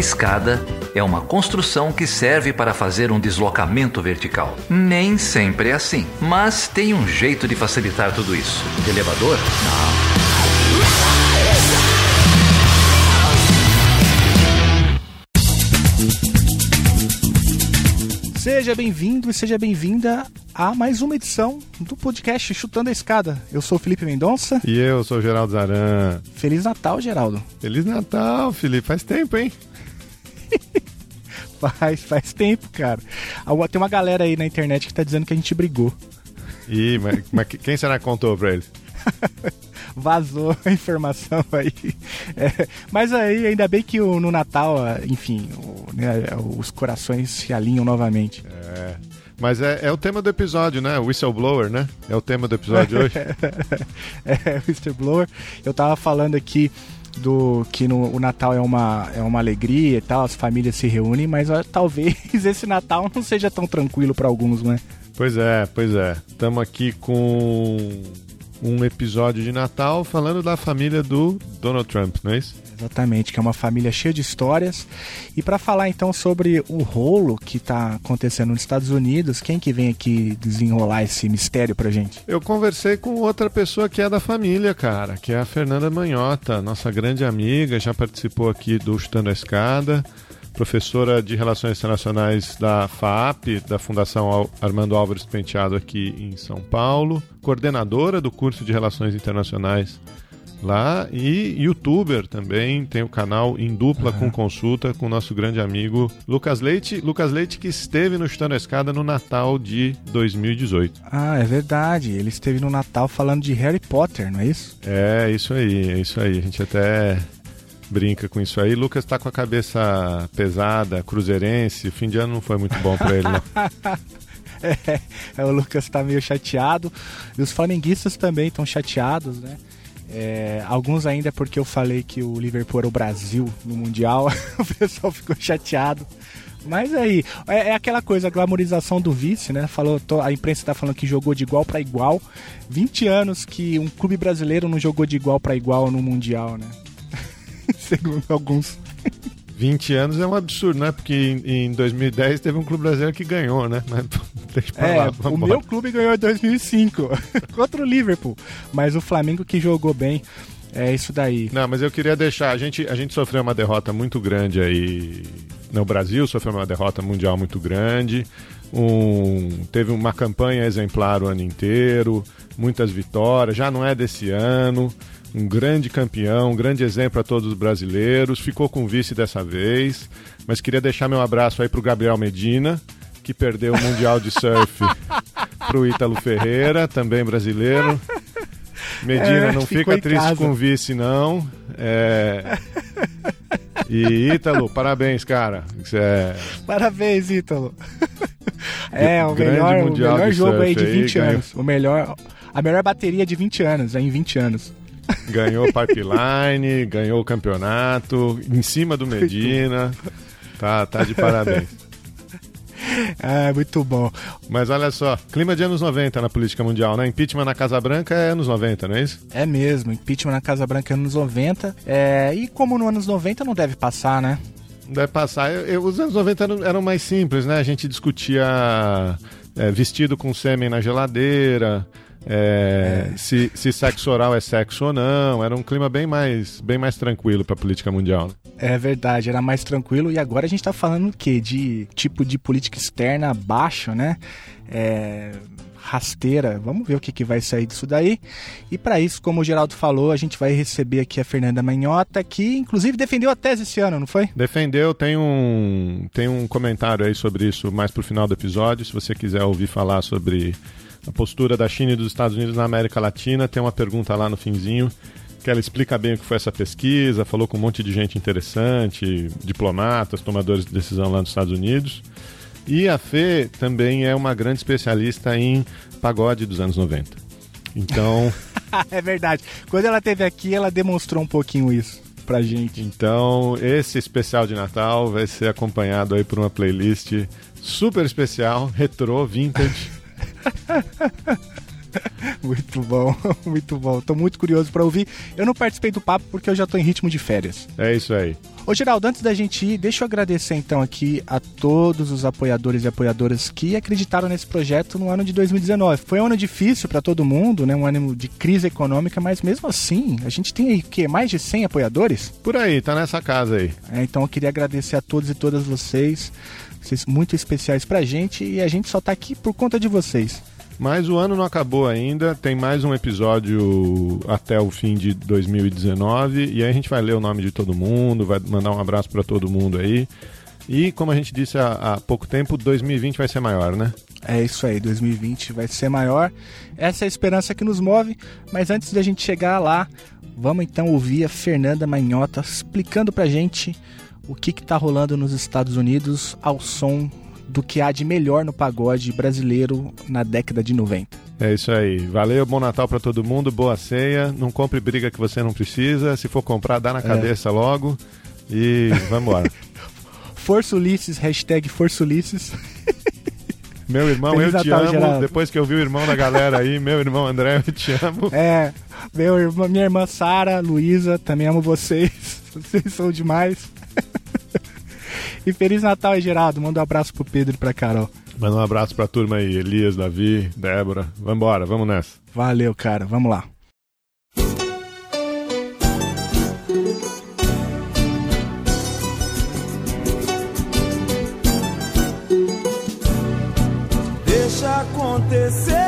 escada é uma construção que serve para fazer um deslocamento vertical. Nem sempre é assim, mas tem um jeito de facilitar tudo isso. De elevador? Não. Seja bem-vindo e seja bem-vinda a mais uma edição do podcast Chutando a Escada. Eu sou o Felipe Mendonça. E eu sou o Geraldo Zaran. Feliz Natal, Geraldo. Feliz Natal, Felipe. Faz tempo, hein? faz, faz tempo, cara. Tem uma galera aí na internet que tá dizendo que a gente brigou. Ih, mas, mas quem será que contou pra eles? vazou a informação aí. É, mas aí, ainda bem que o, no Natal, enfim, o, né, os corações se alinham novamente. É. Mas é, é, o tema do episódio, né? Whistleblower, né? É o tema do episódio hoje. é, Whistleblower. Eu tava falando aqui do que no, o Natal é uma, é uma alegria e tal, as famílias se reúnem, mas ó, talvez esse Natal não seja tão tranquilo para alguns, né? Pois é, pois é. Estamos aqui com um episódio de Natal falando da família do Donald Trump, não é isso? Exatamente, que é uma família cheia de histórias. E para falar então sobre o rolo que está acontecendo nos Estados Unidos, quem que vem aqui desenrolar esse mistério pra gente? Eu conversei com outra pessoa que é da família, cara, que é a Fernanda Manhota, nossa grande amiga, já participou aqui do Chutando a Escada professora de Relações Internacionais da FAP, da Fundação Armando Álvares Penteado aqui em São Paulo, coordenadora do curso de Relações Internacionais lá e youtuber também, tem o canal em dupla uhum. com consulta com o nosso grande amigo Lucas Leite, Lucas Leite que esteve no Chutando a Escada no Natal de 2018. Ah, é verdade, ele esteve no Natal falando de Harry Potter, não é isso? É, isso aí, é isso aí, a gente até brinca com isso aí. Lucas tá com a cabeça pesada, cruzeirense. O fim de ano não foi muito bom para ele, né? é, é, o Lucas tá meio chateado. E os flamenguistas também estão chateados, né? É, alguns ainda porque eu falei que o Liverpool era o Brasil no Mundial. o pessoal ficou chateado. Mas aí, é, é, aquela coisa, a glamorização do vice, né? Falou, tô, a imprensa tá falando que jogou de igual para igual. 20 anos que um clube brasileiro não jogou de igual para igual no Mundial, né? segundo alguns. 20 anos é um absurdo, né? Porque em, 2010 teve um clube brasileiro que ganhou, né? Mas deixa pra é, lá. O meu clube ganhou em 2005 contra o Liverpool. Mas o Flamengo que jogou bem. É isso daí. Não, mas eu queria deixar. A gente, a gente sofreu uma derrota muito grande aí no Brasil, sofreu uma derrota mundial muito grande. Um, teve uma campanha exemplar o ano inteiro, muitas vitórias, já não é desse ano um grande campeão, um grande exemplo a todos os brasileiros. Ficou com vice dessa vez, mas queria deixar meu abraço aí pro Gabriel Medina, que perdeu o Mundial de Surf pro Ítalo Ferreira, também brasileiro. Medina, é, não fica triste com o vice, não. É... E Ítalo, parabéns, cara. É... Parabéns, Ítalo. É, o melhor, o melhor jogo aí de 20 aí, anos. Ganhou... O melhor, a melhor bateria de 20 anos, em 20 anos. Ganhou pipeline, ganhou o campeonato, em cima do Medina. Tá, tá de parabéns. É, muito bom. Mas olha só, clima de anos 90 na política mundial, né? Impeachment na Casa Branca é anos 90, não é isso? É mesmo, impeachment na Casa Branca é anos 90. É, e como no anos 90 não deve passar, né? Não deve passar. Eu, eu, os anos 90 eram, eram, mais simples, né? A gente discutia é, vestido com sêmen na geladeira, é, é. Se, se sexo oral é sexo ou não. Era um clima bem mais, bem mais tranquilo para a política mundial. Né? É verdade, era mais tranquilo. E agora a gente está falando o quê? De tipo de política externa baixo, né? É, rasteira. Vamos ver o que, que vai sair disso daí. E para isso, como o Geraldo falou, a gente vai receber aqui a Fernanda Manhota, que inclusive defendeu a tese esse ano, não foi? Defendeu, tem um, tem um comentário aí sobre isso mais pro final do episódio, se você quiser ouvir falar sobre a postura da China e dos Estados Unidos na América Latina. Tem uma pergunta lá no finzinho que ela explica bem o que foi essa pesquisa, falou com um monte de gente interessante, diplomatas, tomadores de decisão lá nos Estados Unidos. E a Fê também é uma grande especialista em pagode dos anos 90. Então. é verdade. Quando ela esteve aqui, ela demonstrou um pouquinho isso pra gente. Então, esse especial de Natal vai ser acompanhado aí por uma playlist super especial, retrô, vintage. muito bom, muito bom. Tô muito curioso para ouvir. Eu não participei do papo porque eu já tô em ritmo de férias. É isso aí. Ô Geraldo, antes da gente ir, deixa eu agradecer então aqui a todos os apoiadores e apoiadoras que acreditaram nesse projeto no ano de 2019. Foi um ano difícil para todo mundo, né? Um ano de crise econômica, mas mesmo assim, a gente tem aí que mais de 100 apoiadores? Por aí, tá nessa casa aí. É, então eu queria agradecer a todos e todas vocês, vocês muito especiais pra gente e a gente só tá aqui por conta de vocês. Mas o ano não acabou ainda, tem mais um episódio até o fim de 2019 e aí a gente vai ler o nome de todo mundo, vai mandar um abraço para todo mundo aí. E como a gente disse há, há, pouco tempo, 2020 vai ser maior, né? É isso aí, 2020 vai ser maior. Essa é a esperança que nos move. Mas antes da gente chegar lá, vamos então ouvir a Fernanda Manhota explicando pra gente o que, que tá rolando nos Estados Unidos ao som do que há de melhor no pagode brasileiro na década de 90. É isso aí. Valeu, bom Natal para todo mundo, boa ceia. Não compre briga que você não precisa. Se for comprar, dá na é. cabeça é. logo. E vamos embora. Força Ulisses, hashtag Força Ulisses. Meu irmão, Feliz eu te amo. Geraldo. Depois que eu vi o irmão da galera aí, meu irmão André, eu te amo. É, meu irmão, minha irmã Sara, Luísa, também amo vocês. Vocês são demais. E Feliz Natal aí, Geraldo. Manda um abraço pro Pedro e pra Carol. Manda um abraço pra turma aí, Elias, Davi, Débora. Vambora, vamos nessa. Valeu, cara. Vamos lá. Deixa acontecer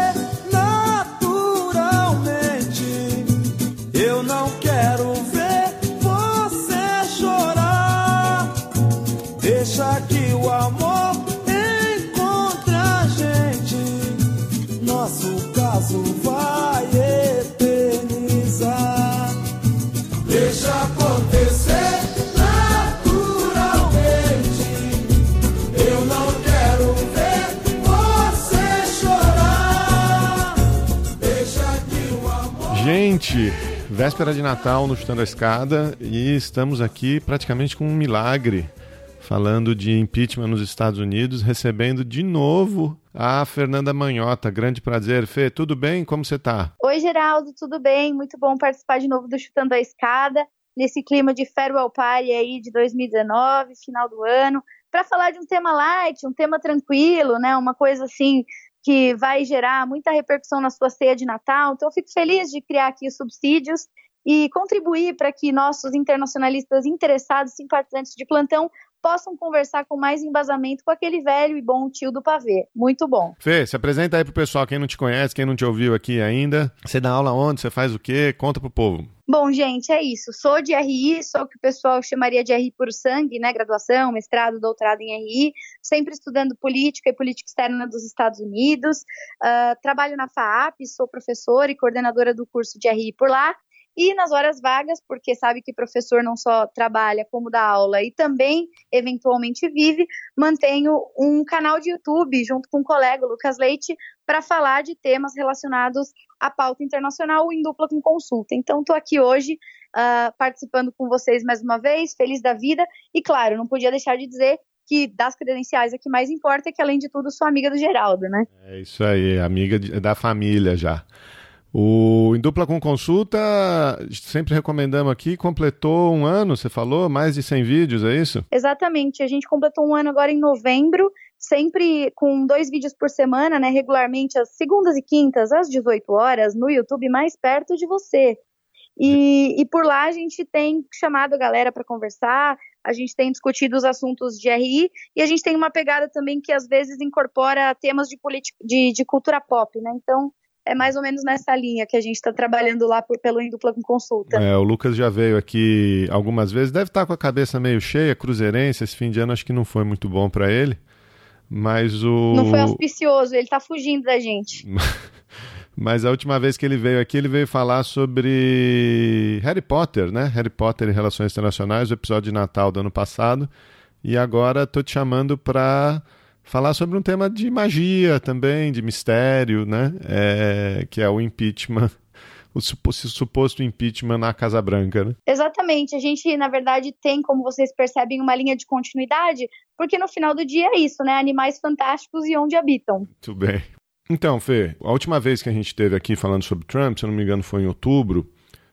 Véspera de Natal no Chutando a Escada e estamos aqui praticamente com um milagre falando de impeachment nos Estados Unidos, recebendo de novo a Fernanda Manhota. Grande prazer. Fê, tudo bem? Como você está? Oi, Geraldo, tudo bem? Muito bom participar de novo do Chutando a Escada, nesse clima de farewell party aí de 2019, final do ano, para falar de um tema light, um tema tranquilo, né? Uma coisa assim que vai gerar muita repercussão na sua ceia de Natal. Então, eu fico feliz de criar aqui os subsídios e contribuir para que nossos internacionalistas interessados, simpatizantes de plantão, possam conversar com mais embasamento com aquele velho e bom tio do pavê. Muito bom. Fê, se apresenta aí pro pessoal, quem não te conhece, quem não te ouviu aqui ainda. Você dá aula onde? Você faz o quê? Conta pro povo. Bom, gente, é isso. Sou de RI, sou o que o pessoal chamaria de RI por sangue, né? Graduação, mestrado, doutorado em RI, sempre estudando política e política externa dos Estados Unidos. Uh, trabalho na FAAP, sou professora e coordenadora do curso de RI por lá e nas horas vagas, porque sabe que professor não só trabalha como dá aula e também eventualmente vive, mantenho um canal de YouTube junto com o colega Lucas Leite para falar de temas relacionados à pauta internacional em dupla com consulta. Então estou aqui hoje uh, participando com vocês mais uma vez, feliz da vida e claro, não podia deixar de dizer que das credenciais a que mais importa é que além de tudo sou amiga do Geraldo, né? É isso aí, amiga da família já. O Em Dupla com Consulta, sempre recomendamos aqui, completou um ano, você falou? Mais de 100 vídeos, é isso? Exatamente, a gente completou um ano agora em novembro, sempre com dois vídeos por semana, né, regularmente às segundas e quintas, às 18 horas, no YouTube mais perto de você. E, e por lá a gente tem chamado a galera para conversar, a gente tem discutido os assuntos de RI e a gente tem uma pegada também que às vezes incorpora temas de, de, de cultura pop, né? Então é mais ou menos nessa linha que a gente está trabalhando lá por, pelo Indupla com Consulta. É, o Lucas já veio aqui algumas vezes, deve estar tá com a cabeça meio cheia, cruzeirense, esse fim de ano acho que não foi muito bom para ele, mas o... Não foi auspicioso, ele está fugindo da gente. mas a última vez que ele veio aqui, ele veio falar sobre Harry Potter, né? Harry Potter e Relações Internacionais, o episódio de Natal do ano passado, e agora estou te chamando para falar sobre um tema de magia também, de mistério, né? É, que é o impeachment o suposto impeachment na Casa Branca, né? Exatamente. A gente, na verdade, tem, como vocês percebem, uma linha de continuidade, porque no final do dia é isso, né? Animais fantásticos e onde habitam. Muito bem. Então, Fê, a última vez que a gente esteve aqui falando sobre Trump, se eu não me engano foi em outubro,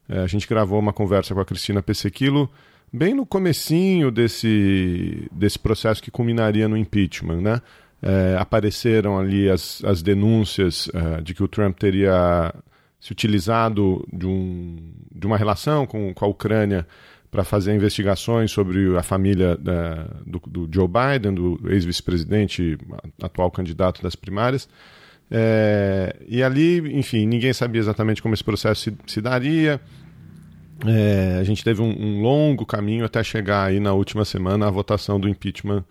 é, a gente gravou uma conversa com a Cristina Pessequilo bem no comecinho desse, desse processo que culminaria no impeachment, né? É, apareceram ali as, as denúncias é, de que o Trump teria se utilizado de, um, de uma relação com, com a Ucrânia para fazer investigações sobre a família da, do, do, Joe Biden, do ex-vice-presidente, atual candidato das primárias. É, e ali, enfim, ninguém sabia exatamente como esse processo se, se daria. É, a gente teve um, um, longo caminho até chegar aí na última semana à votação do impeachment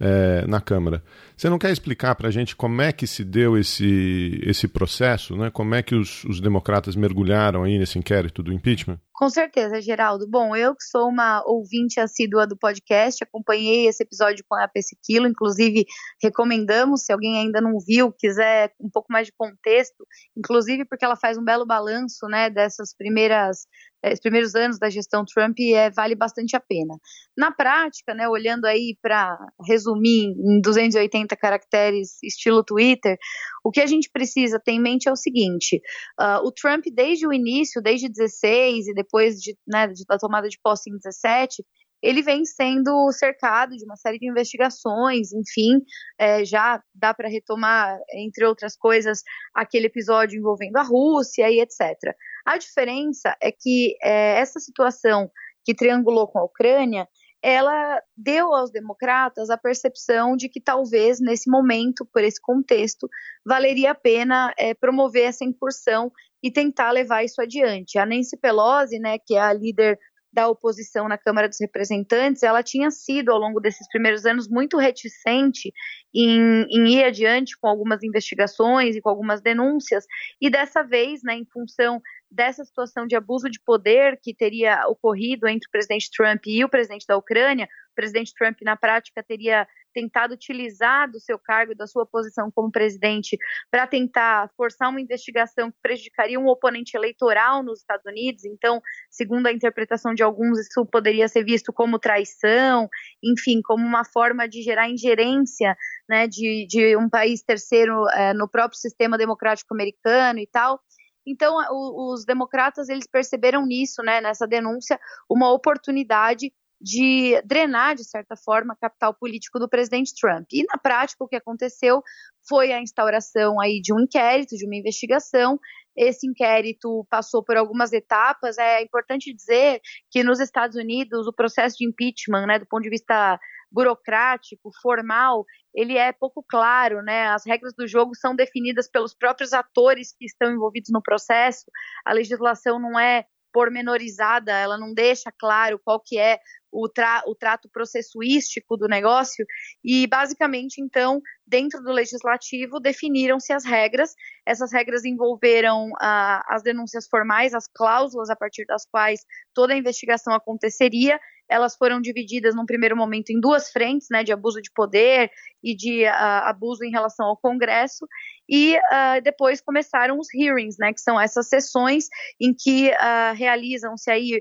é, na Câmara. Você não quer explicar para a gente como é que se deu esse, esse processo, né? como é que os, os democratas mergulharam aí nesse inquérito do impeachment? Com certeza, Geraldo. Bom, eu que sou uma ouvinte assídua do podcast, acompanhei esse episódio com a Pesquilo, inclusive recomendamos, se alguém ainda não viu, quiser um pouco mais de contexto, inclusive porque ela faz um belo balanço, né, dessas primeiras os primeiros anos da gestão Trump é, vale bastante a pena. Na prática, né, olhando aí para resumir em 280 caracteres, estilo Twitter, o que a gente precisa ter em mente é o seguinte: uh, o Trump, desde o início, desde 16 e depois de, né, da tomada de posse em 17, ele vem sendo cercado de uma série de investigações, enfim, é, já dá para retomar, entre outras coisas, aquele episódio envolvendo a Rússia e etc. A diferença é que é, essa situação que triangulou com a Ucrânia, ela deu aos democratas a percepção de que talvez nesse momento, por esse contexto, valeria a pena é, promover essa incursão e tentar levar isso adiante. A Nancy Pelosi, né, que é a líder da oposição na Câmara dos Representantes, ela tinha sido, ao longo desses primeiros anos, muito reticente em, em, ir adiante com algumas investigações e com algumas denúncias, e dessa vez, né, em função dessa situação de abuso de poder que teria ocorrido entre o presidente Trump e o presidente da Ucrânia, o presidente Trump, na prática, teria tentado utilizar do seu cargo da sua posição como presidente para tentar forçar uma investigação que prejudicaria um oponente eleitoral nos Estados Unidos. Então, segundo a interpretação de alguns, isso poderia ser visto como traição, enfim, como uma forma de gerar ingerência né, de, de um país terceiro é, no próprio sistema democrático americano e tal. Então, os democratas eles perceberam nisso, né, nessa denúncia, uma oportunidade de drenar, de certa forma, capital político do presidente Trump. E, na prática, o que aconteceu foi a instauração aí de um inquérito, de uma investigação. Esse inquérito passou por algumas etapas. É importante dizer que nos Estados Unidos o processo de impeachment, né, do ponto de vista burocrático, formal, ele é pouco claro, né? As regras do jogo são definidas pelos próprios atores que estão envolvidos no processo. A legislação não é pormenorizada, ela não deixa claro qual que é o, tra o trato processuístico do negócio e basicamente então dentro do legislativo definiram-se as regras essas regras envolveram ah, as denúncias formais as cláusulas a partir das quais toda a investigação aconteceria elas foram divididas num primeiro momento em duas frentes, né, de abuso de poder e de uh, abuso em relação ao Congresso, e uh, depois começaram os hearings, né, que são essas sessões em que uh, realizam-se aí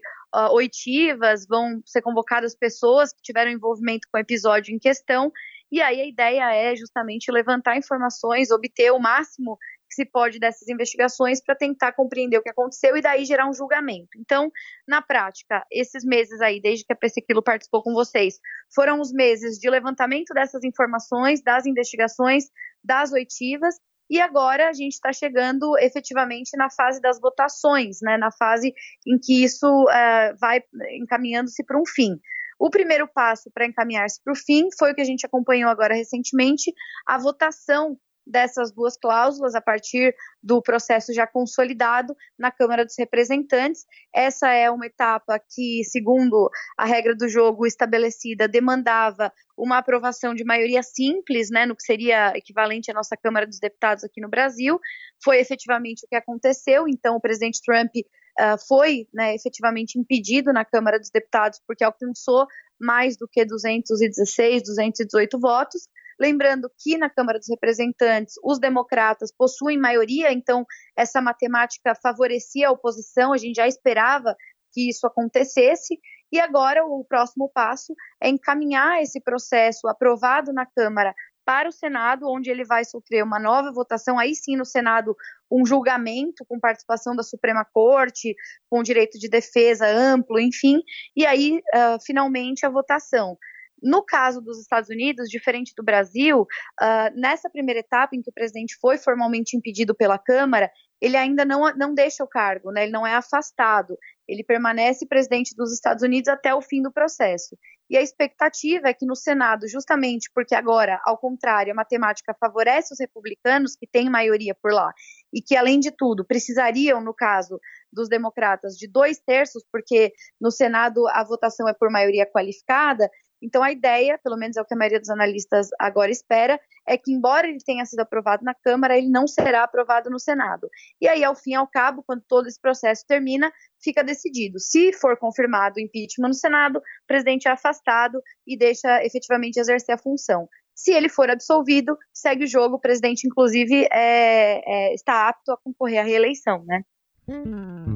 oitivas, vão ser convocadas pessoas que tiveram envolvimento com o episódio em questão, e aí a ideia é justamente levantar informações, obter o máximo que se pode dessas investigações para tentar compreender o que aconteceu e daí gerar um julgamento. Então, na prática, esses meses aí, desde que a Pesquilo participou com vocês, foram os meses de levantamento dessas informações, das investigações, das oitivas, e agora a gente está chegando efetivamente na fase das votações, né, na fase em que isso uh, vai encaminhando-se para um fim. O primeiro passo para encaminhar-se para o fim foi o que a gente acompanhou agora recentemente, a votação dessas duas cláusulas a partir do processo já consolidado na Câmara dos Representantes. Essa é uma etapa que, segundo a regra do jogo estabelecida, demandava uma aprovação de maioria simples, né, no que seria equivalente à nossa Câmara dos Deputados aqui no Brasil. Foi efetivamente o que aconteceu, então o presidente Trump uh, foi né, efetivamente impedido na Câmara dos Deputados porque alcançou mais do que 216, 218 votos. Lembrando que na Câmara dos Representantes os democratas possuem maioria, então essa matemática favorecia a oposição, a gente já esperava que isso acontecesse. E agora o próximo passo é encaminhar esse processo aprovado na Câmara para o Senado, onde ele vai sofrer uma nova votação, aí sim no Senado um julgamento com participação da Suprema Corte, com direito de defesa amplo, enfim, e aí uh, finalmente a votação. No caso dos Estados Unidos, diferente do Brasil, uh, nessa primeira etapa em que o presidente foi formalmente impedido pela Câmara, ele ainda não, não deixa o cargo, né? ele não é afastado, ele permanece presidente dos Estados Unidos até o fim do processo. E a expectativa é que no Senado, justamente porque agora, ao contrário, a matemática favorece os republicanos, que têm maioria por lá, e que, além de tudo, precisariam, no caso dos democratas, de dois terços, porque no Senado a votação é por maioria qualificada, então, a ideia, pelo menos é o que a maioria dos analistas agora espera, é que, embora ele tenha sido aprovado na Câmara, ele não será aprovado no Senado. E aí, ao fim e ao cabo, quando todo esse processo termina, fica decidido. Se for confirmado o impeachment no Senado, o presidente é afastado e deixa efetivamente exercer a função. Se ele for absolvido, segue o jogo. O presidente, inclusive, é, é, está apto a concorrer à reeleição, né? Hum.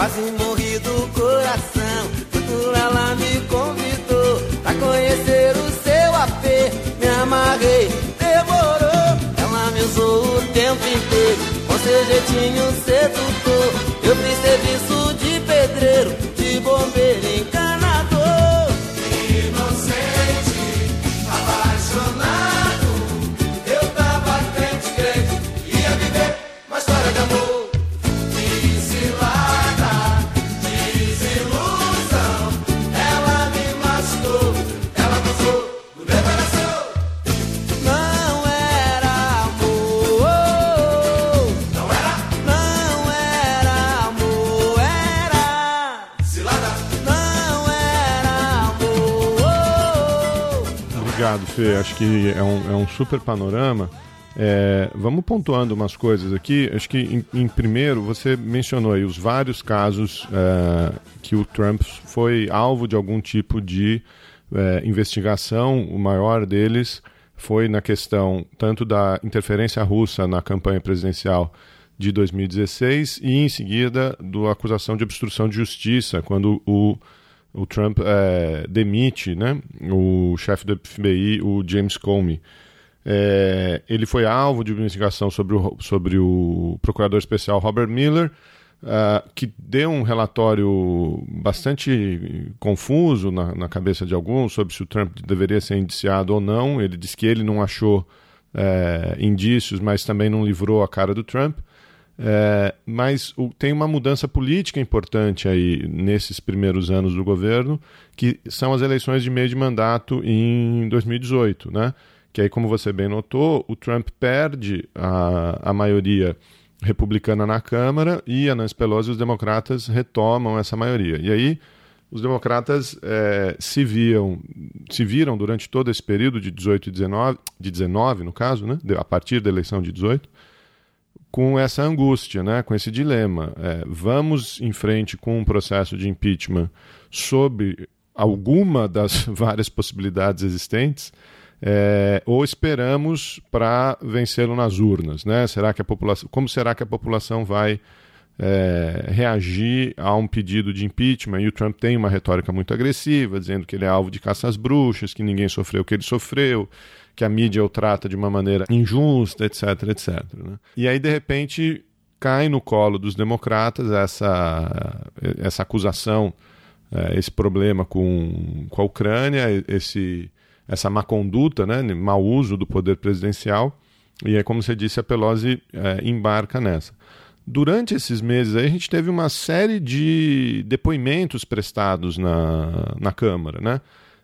Quase morri do coração. Quando ela me convidou pra conhecer o seu AP, me amarrei, demorou. Ela me usou o tempo inteiro, com seu jeitinho sedutor. Fê. Acho que é um, é um super panorama. É, vamos pontuando umas coisas aqui. Acho que, em, em primeiro, você mencionou os vários casos é, que o Trump foi alvo de algum tipo de é, investigação. O maior deles foi na questão tanto da interferência russa na campanha presidencial de 2016 e, em seguida, da acusação de obstrução de justiça, quando o o Trump é, demite né, o chefe do FBI, o James Comey. É, ele foi alvo de investigação sobre o, sobre o procurador especial Robert Miller, uh, que deu um relatório bastante confuso na, na, cabeça de alguns sobre se o Trump deveria ser indiciado ou não. Ele disse que ele não achou é, indícios, mas também não livrou a cara do Trump. É, mas o, tem uma mudança política importante aí nesses primeiros anos do governo, que são as eleições de meio de mandato em 2018, né? Que aí, como você bem notou, o Trump perde a, a maioria republicana na Câmara e a Nancy Pelosi e os democratas retomam essa maioria. E aí os democratas é, se viam se viram durante todo esse período de 18 e 19, de 19 no caso, né? a partir da eleição de 18, com essa angústia, né, com esse dilema. É, vamos em frente com um processo de impeachment sob alguma das várias possibilidades existentes, é, ou esperamos para vencê-lo nas urnas, né? Será que a população, como será que a população vai é, reagir a um pedido de impeachment? E o Trump tem uma retórica muito agressiva, dizendo que ele é alvo de caça às bruxas, que ninguém sofreu o que ele sofreu, que a mídia o trata de uma maneira injusta, etc, etc. Né? E aí, de repente, cai no colo dos democratas essa, essa acusação, é, esse problema com, com a Ucrânia, esse, essa má conduta, né, mau uso do poder presidencial. E é como você disse, a Pelosi é, embarca nessa. Durante esses meses aí, a gente teve uma série de depoimentos prestados na, na Câmara, né?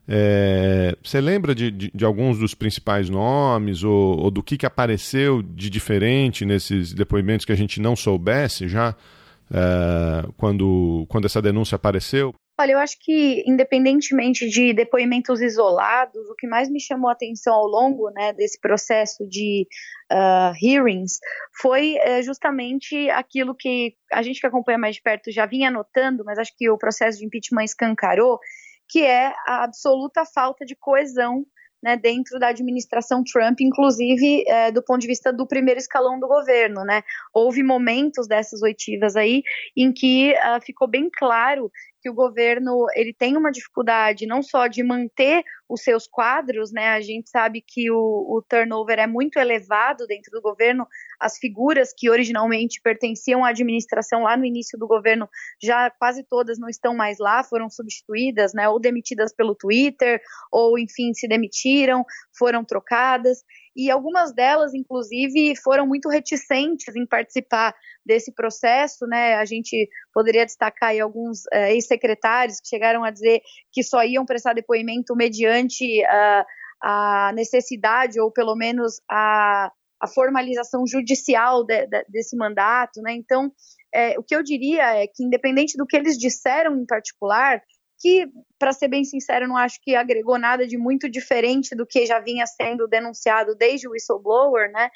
É, você lembra de, de, de, alguns dos principais nomes ou, ou, do que, que apareceu de diferente nesses depoimentos que a gente não soubesse já é, quando, quando essa denúncia apareceu? Olha, eu acho que, independentemente de depoimentos isolados, o que mais me chamou a atenção ao longo né, desse processo de uh, hearings foi uh, justamente aquilo que a gente que acompanha mais de perto já vinha notando, mas acho que o processo de impeachment escancarou, que é a absoluta falta de coesão né, dentro da administração Trump, inclusive é, do ponto de vista do primeiro escalão do governo, né? Houve momentos dessas oitivas aí em que uh, ficou bem claro que o governo ele tem uma dificuldade não só de manter os seus quadros, né? A gente sabe que o, o, turnover é muito elevado dentro do governo. As figuras que originalmente pertenciam à administração lá no início do governo já quase todas não estão mais lá, foram substituídas, né? Ou demitidas pelo Twitter, ou enfim se demitiram, foram trocadas e algumas delas, inclusive, foram muito reticentes em participar desse processo, né? A gente poderia destacar aí alguns uh, ex-secretários que chegaram a dizer que só iam prestar depoimento mediante uh, a necessidade ou pelo menos a, a formalização judicial de, de, desse mandato, né? Então, é, o que eu diria é que, independente do que eles disseram em particular, que, para ser bem sincero, não acho que agregou nada de muito diferente do que já vinha sendo denunciado desde o whistleblower, né?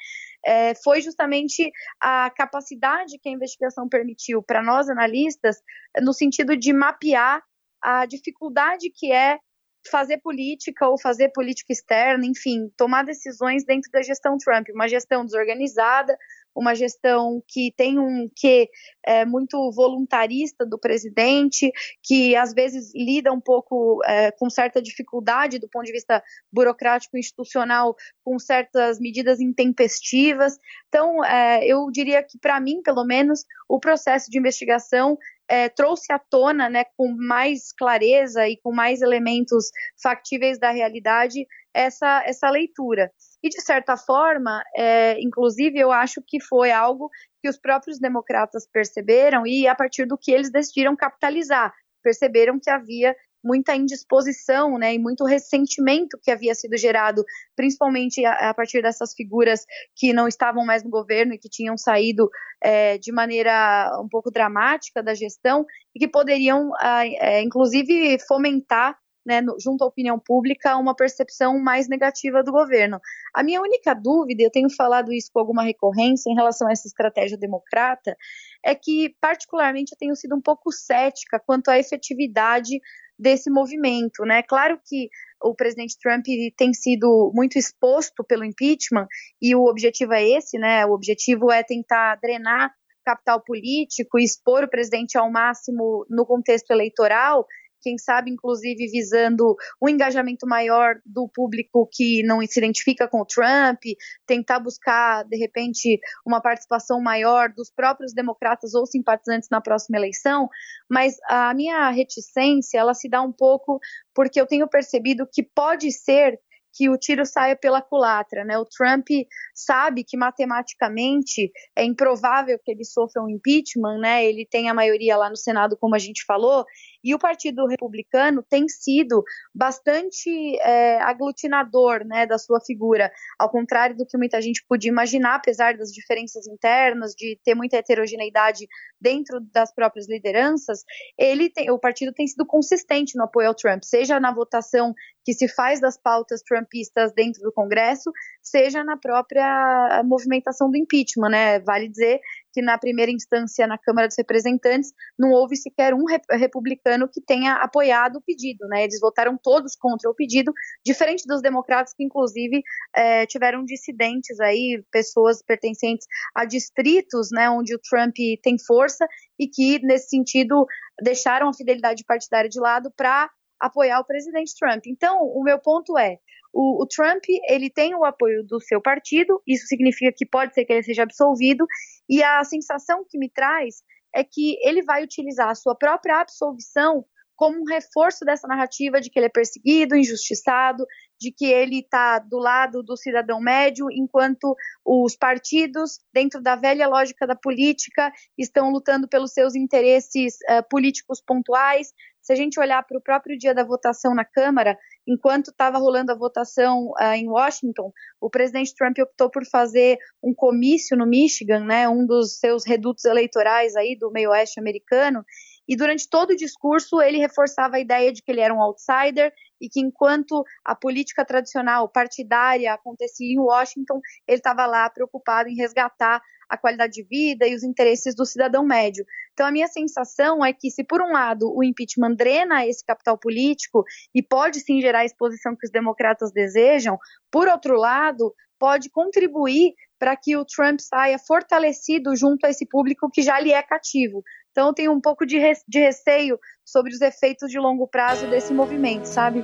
É, foi justamente a capacidade que a investigação permitiu para nós analistas, no sentido de mapear a dificuldade que é fazer política ou fazer política externa, enfim, tomar decisões dentro da gestão Trump, uma gestão desorganizada, uma gestão que tem um que é muito voluntarista do presidente, que às vezes lida um pouco é, com certa dificuldade do ponto de vista burocrático institucional, com certas medidas intempestivas. Então, é, eu diria que para mim, pelo menos, o processo de investigação é, trouxe à tona, né, com mais clareza e com mais elementos factíveis da realidade, essa, essa leitura. E, de certa forma, é, inclusive, eu acho que foi algo que os próprios democratas perceberam e, a partir do que eles decidiram capitalizar, perceberam que havia muita indisposição né, e muito ressentimento que havia sido gerado, principalmente a, a, partir dessas figuras que não estavam mais no governo e que tinham saído é, de maneira um pouco dramática da gestão e que poderiam, é, inclusive, fomentar né, junto à opinião pública, uma percepção mais negativa do governo. A minha única dúvida, eu tenho falado isso com alguma recorrência em relação a essa estratégia democrata, é que, particularmente, eu tenho sido um pouco cética quanto à efetividade desse movimento, né? Claro que o presidente Trump tem sido muito exposto pelo impeachment e o objetivo é esse, né? O objetivo é tentar drenar capital político e expor o presidente ao máximo no contexto eleitoral quem sabe, inclusive, visando um engajamento maior do público que não se identifica com o Trump, tentar buscar, de repente, uma participação maior dos próprios democratas ou simpatizantes na próxima eleição, mas a minha reticência, ela se dá um pouco porque eu tenho percebido que pode ser que o tiro saia pela culatra, né? O Trump sabe que matematicamente é improvável que ele sofra um impeachment, né? Ele tem a maioria lá no Senado, como a gente falou, e o Partido Republicano tem sido bastante é, aglutinador né, da sua figura, ao contrário do que muita gente podia imaginar, apesar das diferenças internas, de ter muita heterogeneidade dentro das próprias lideranças, ele tem, o partido tem sido consistente no apoio ao Trump, seja na votação que se faz das pautas trumpistas dentro do Congresso, seja na própria movimentação do impeachment, né? Vale dizer que na primeira instância na Câmara dos Representantes não houve sequer um republicano que tenha apoiado o pedido, né? Eles votaram todos contra o pedido, diferente dos democratas que inclusive é, tiveram dissidentes aí, pessoas pertencentes a distritos, né, onde o Trump tem força e que nesse sentido deixaram a fidelidade partidária de lado para apoiar o presidente Trump. Então, o meu ponto é, o, o, Trump ele tem o apoio do seu partido, isso significa que pode ser que ele seja absolvido, e a sensação que me traz é que ele vai utilizar a sua própria absolvição como um reforço dessa narrativa de que ele é perseguido, injustiçado, de que ele está do lado do cidadão médio, enquanto os partidos, dentro da velha lógica da política, estão lutando pelos seus interesses uh, políticos pontuais, se a gente olhar para o próprio dia da votação na Câmara, enquanto estava rolando a votação uh, em Washington, o presidente Trump optou por fazer um comício no Michigan, né, um dos seus redutos eleitorais aí do meio oeste americano, e durante todo o discurso ele reforçava a ideia de que ele era um outsider e que enquanto a política tradicional partidária acontecia em Washington, ele estava lá preocupado em resgatar a qualidade de vida e os interesses do cidadão médio. Então, a minha sensação é que, se por um lado o impeachment drena esse capital político e pode sim gerar a exposição que os democratas desejam, por outro lado, pode contribuir para que o Trump saia fortalecido junto a esse público que já lhe é cativo. Então, eu tenho um pouco de, de receio sobre os efeitos de longo prazo desse movimento, sabe?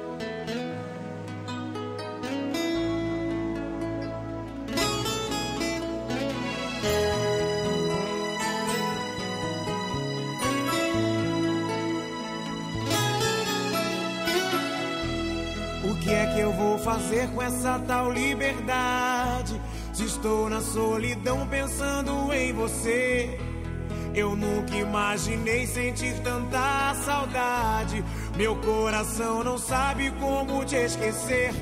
é fazer com essa tal liberdade? Se estou na solidão pensando em você. Eu nunca imaginei sentir tanta saudade. Meu coração não sabe como te esquecer.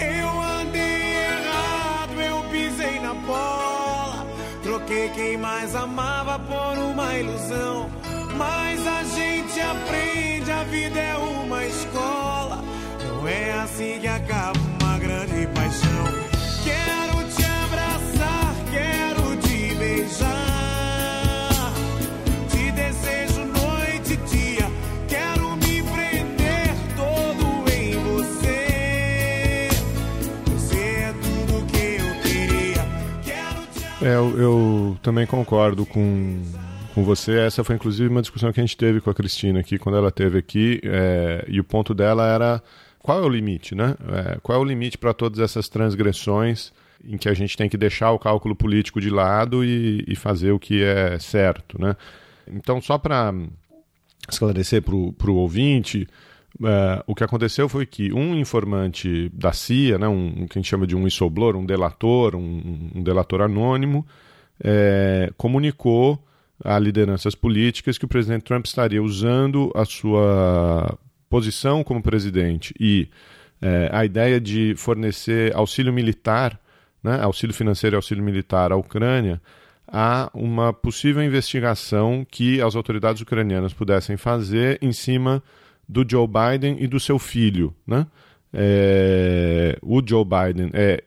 Eu andei errado, eu pisei na bola. Troquei quem mais amava por uma ilusão. Mas a gente aprende, a vida é uma escola. Não é assim que acaba É, eu, eu também concordo com, com você. Essa foi inclusive uma discussão que a gente teve com a Cristina aqui, quando ela esteve aqui, é, e o ponto dela era qual é o limite, né? É, qual é o limite para todas essas transgressões em que a gente tem que deixar o cálculo político de lado e, e fazer o que é certo, né? Então, só para esclarecer para o ouvinte, é, o que aconteceu foi que um informante da CIA, né, um, que a gente chama de um whistleblower, um delator, um, um delator anônimo, é, comunicou a lideranças políticas que o presidente Trump estaria usando a sua posição como presidente e é, a ideia de fornecer auxílio militar, né, auxílio financeiro e auxílio militar à Ucrânia, a uma possível investigação que as autoridades ucranianas pudessem fazer em cima do Joe Biden e do seu filho. Né? É, o Joe Biden é,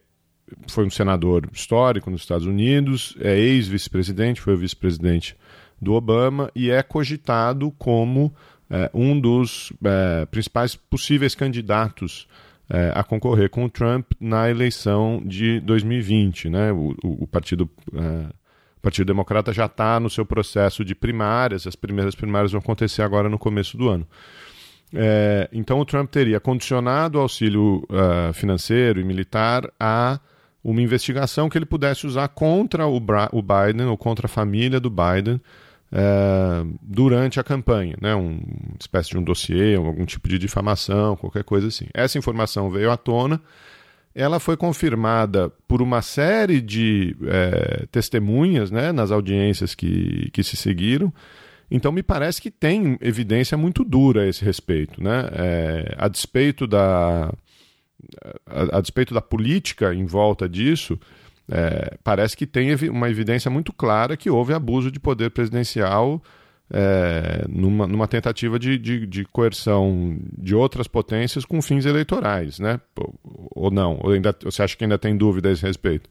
foi um senador histórico nos Estados Unidos, é ex-vice-presidente, foi o vice-presidente do Obama e é cogitado como é, um dos é, principais possíveis candidatos é, a concorrer com o Trump na eleição de 2020. Né? O, o, o partido, é, o Partido Democrata já está no seu processo de primárias, as primeiras primárias vão acontecer agora no começo do ano. É, então o Trump teria condicionado o auxílio uh, financeiro e militar a uma investigação que ele pudesse usar contra o, Bra o Biden ou contra a família do Biden uh, durante a campanha, né? Um, uma espécie de um dossiê, algum tipo de difamação, qualquer coisa assim. Essa informação veio à tona, ela foi confirmada por uma série de é, testemunhas né, nas audiências que, que se seguiram. Então me parece que tem evidência muito dura a esse respeito, né? É, a despeito da a, a, despeito da política em volta disso, é, parece que tem uma evidência muito clara que houve abuso de poder presidencial é, numa, numa tentativa de, de, de, coerção de outras potências com fins eleitorais, né? Ou não? Ou ainda, você acha que ainda tem dúvida a esse respeito?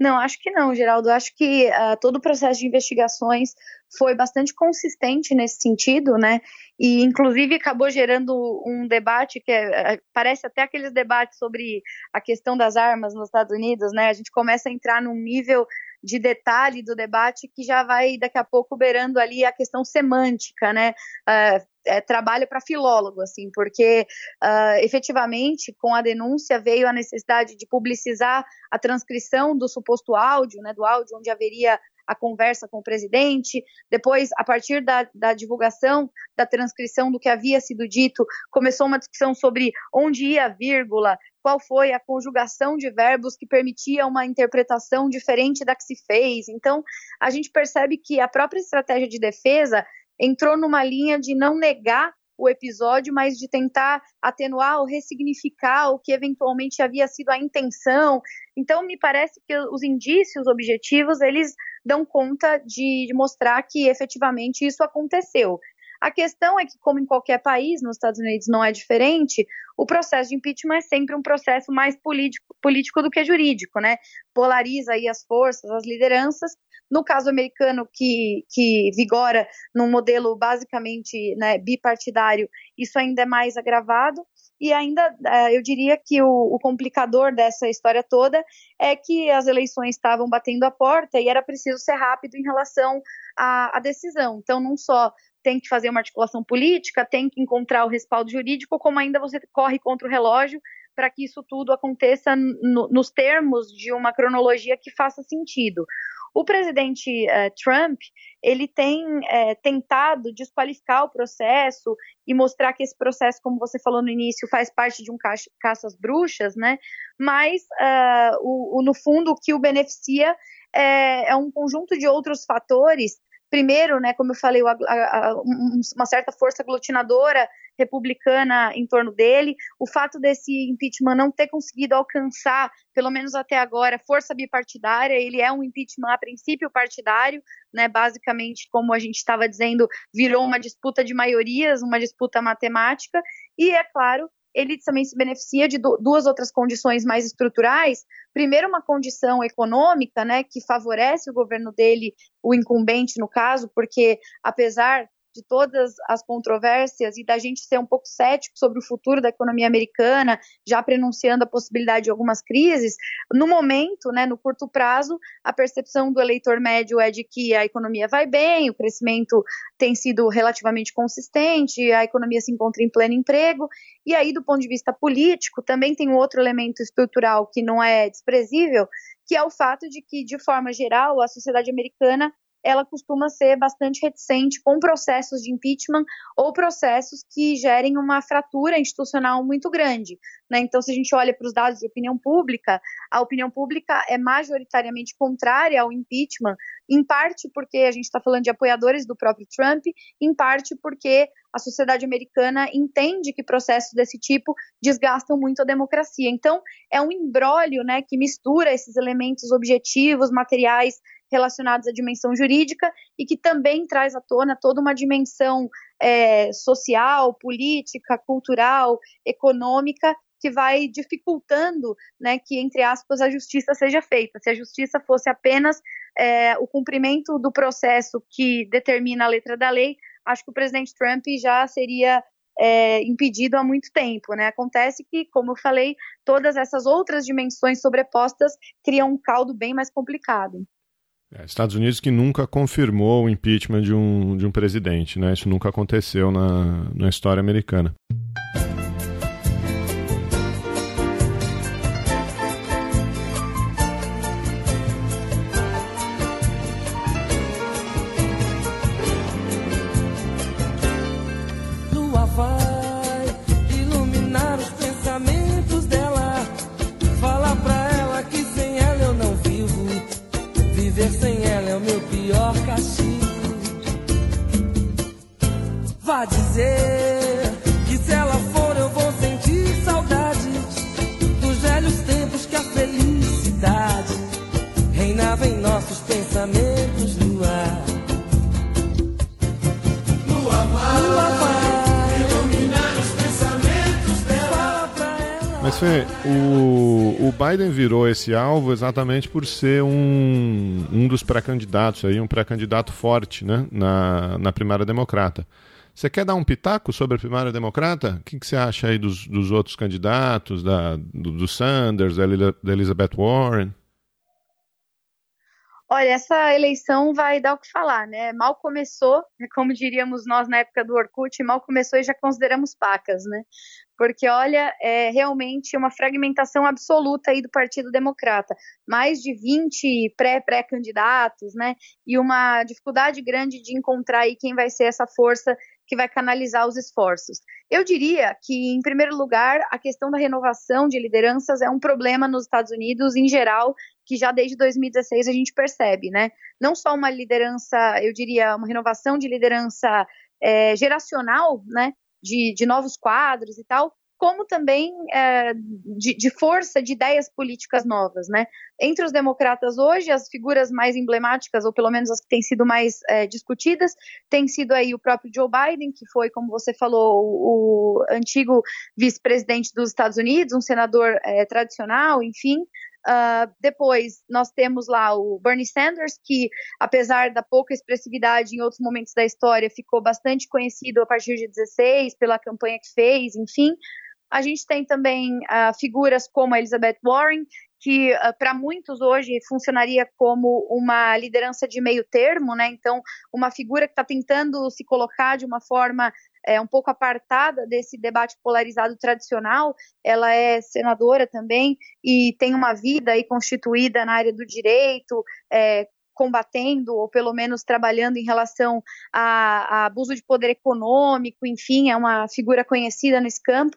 Não, acho que não, Geraldo. Acho que uh, todo o processo de investigações foi bastante consistente nesse sentido, né? E inclusive acabou gerando um debate que é, parece até aqueles debates sobre a questão das armas nos Estados Unidos, né? A gente começa a entrar num nível de detalhe do debate que já vai daqui a pouco beirando ali a questão semântica, né? Uh, é, trabalho para filólogo, assim, porque uh, efetivamente com a denúncia veio a necessidade de publicizar a transcrição do suposto áudio, né, do áudio onde haveria a conversa com o presidente. Depois, a partir da, da, divulgação da transcrição do que havia sido dito, começou uma discussão sobre onde ia a vírgula, qual foi a conjugação de verbos que permitia uma interpretação diferente da que se fez. Então, a gente percebe que a própria estratégia de defesa entrou numa linha de não negar o episódio, mas de tentar atenuar ou ressignificar o que eventualmente havia sido a intenção. Então, me parece que os indícios objetivos, eles dão conta de, de mostrar que efetivamente isso aconteceu. A questão é que, como em qualquer país, nos Estados Unidos não é diferente, o processo de impeachment é sempre um processo mais político, político do que jurídico, né? Polariza aí as forças, as lideranças. No caso americano, que, que vigora num modelo basicamente né, bipartidário, isso ainda é mais agravado. E ainda, eh, eu diria que o, o, complicador dessa história toda é que as eleições estavam batendo a porta e era preciso ser rápido em relação à, à decisão. Então, não só tem que fazer uma articulação política, tem que encontrar o respaldo jurídico, como ainda você corre contra o relógio para que isso tudo aconteça no, nos termos de uma cronologia que faça sentido. O presidente uh, Trump ele tem uh, tentado desqualificar o processo e mostrar que esse processo, como você falou no início, faz parte de um ca caça às bruxas, né? Mas uh, o, o, no fundo o que o beneficia é, é um conjunto de outros fatores primeiro, né, como eu falei, a, a, uma certa força aglutinadora republicana em torno dele, o fato desse impeachment não ter conseguido alcançar, pelo menos até agora, força bipartidária, ele é um impeachment a princípio partidário, né, basicamente, como a gente estava dizendo, virou uma disputa de maiorias, uma disputa matemática, e é claro, ele também se beneficia de duas outras condições mais estruturais. Primeiro, uma condição econômica, né, que favorece o governo dele, o incumbente no caso, porque apesar de todas as controvérsias e da gente ser um pouco cético sobre o futuro da economia americana, já prenunciando a possibilidade de algumas crises, no momento, né, no curto prazo, a percepção do eleitor médio é de que a economia vai bem, o crescimento tem sido relativamente consistente, a economia se encontra em pleno emprego, e aí, do ponto de vista político, também tem um outro elemento estrutural que não é desprezível, que é o fato de que, de forma geral, a sociedade americana ela costuma ser bastante reticente com processos de impeachment ou processos que gerem uma fratura institucional muito grande. Né? Então, se a gente olha para os dados de opinião pública, a opinião pública é majoritariamente contrária ao impeachment, em parte porque a gente está falando de apoiadores do próprio Trump, em parte porque a sociedade americana entende que processos desse tipo desgastam muito a democracia. Então, é um embrólio né, que mistura esses elementos objetivos, materiais relacionados à dimensão jurídica e que também traz à tona toda uma dimensão é, social, política, cultural, econômica que vai dificultando né, que, entre aspas, a justiça seja feita. Se a justiça fosse apenas é, o cumprimento do processo que determina a letra da lei, acho que o presidente Trump já seria é, impedido há muito tempo. Né? Acontece que, como eu falei, todas essas outras dimensões sobrepostas criam um caldo bem mais complicado. É, Estados Unidos que nunca confirmou o impeachment de um, de um presidente, né? Isso nunca aconteceu na, na história americana. Mas Fê, o, o Biden virou esse alvo exatamente por ser um, um dos pré-candidatos aí, um pré-candidato forte, né, na, na primária democrata. Você quer dar um pitaco sobre a primária democrata? O que, que você acha aí dos, dos outros candidatos, da, do, do Sanders, da, da Elizabeth Warren? Olha, essa eleição vai dar o que falar, né? Mal começou, como diríamos nós na época do Orkut, mal começou e já consideramos pacas, né? Porque, olha, é realmente uma fragmentação absoluta aí do Partido Democrata. Mais de 20 pré-pré-candidatos, né? E uma dificuldade grande de encontrar aí quem vai ser essa força que vai canalizar os esforços. Eu diria que, em primeiro lugar, a questão da renovação de lideranças é um problema nos Estados Unidos em geral, que já desde 2016 a gente percebe, né? Não só uma liderança, eu diria, uma renovação de liderança é, geracional, né? De, de novos quadros e tal, como também é, de, de, força de ideias políticas novas, né? Entre os democratas hoje, as figuras mais emblemáticas, ou pelo menos as que têm sido mais é, discutidas, tem sido aí o próprio Joe Biden, que foi, como você falou, o, o antigo vice-presidente dos Estados Unidos, um senador é, tradicional, enfim. Uh, depois nós temos lá o Bernie Sanders, que apesar da pouca expressividade em outros momentos da história, ficou bastante conhecido a partir de 16 pela campanha que fez, enfim. A gente tem também uh, figuras como a Elizabeth Warren, que uh, para muitos hoje funcionaria como uma liderança de meio termo, né? Então, uma figura que está tentando se colocar de uma forma é, um pouco apartada desse debate polarizado tradicional. Ela é senadora também e tem uma vida aí constituída na área do direito, é, combatendo ou pelo menos trabalhando em relação a, a, abuso de poder econômico, enfim, é uma figura conhecida nesse campo.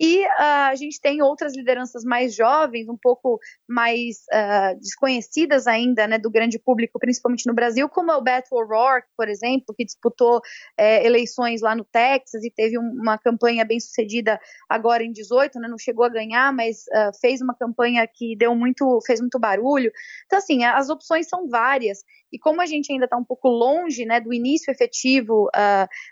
E uh, a gente tem outras lideranças mais jovens, um pouco mais uh, desconhecidas ainda, né, do grande público, principalmente no Brasil, como é o Beto O'Rourke, por exemplo, que disputou é, eleições lá no Texas e teve um, uma campanha bem sucedida agora em 18, né, não chegou a ganhar, mas uh, fez uma campanha que deu muito, fez muito barulho. Então, assim, as opções são várias. E como a gente ainda está um pouco longe né, do início efetivo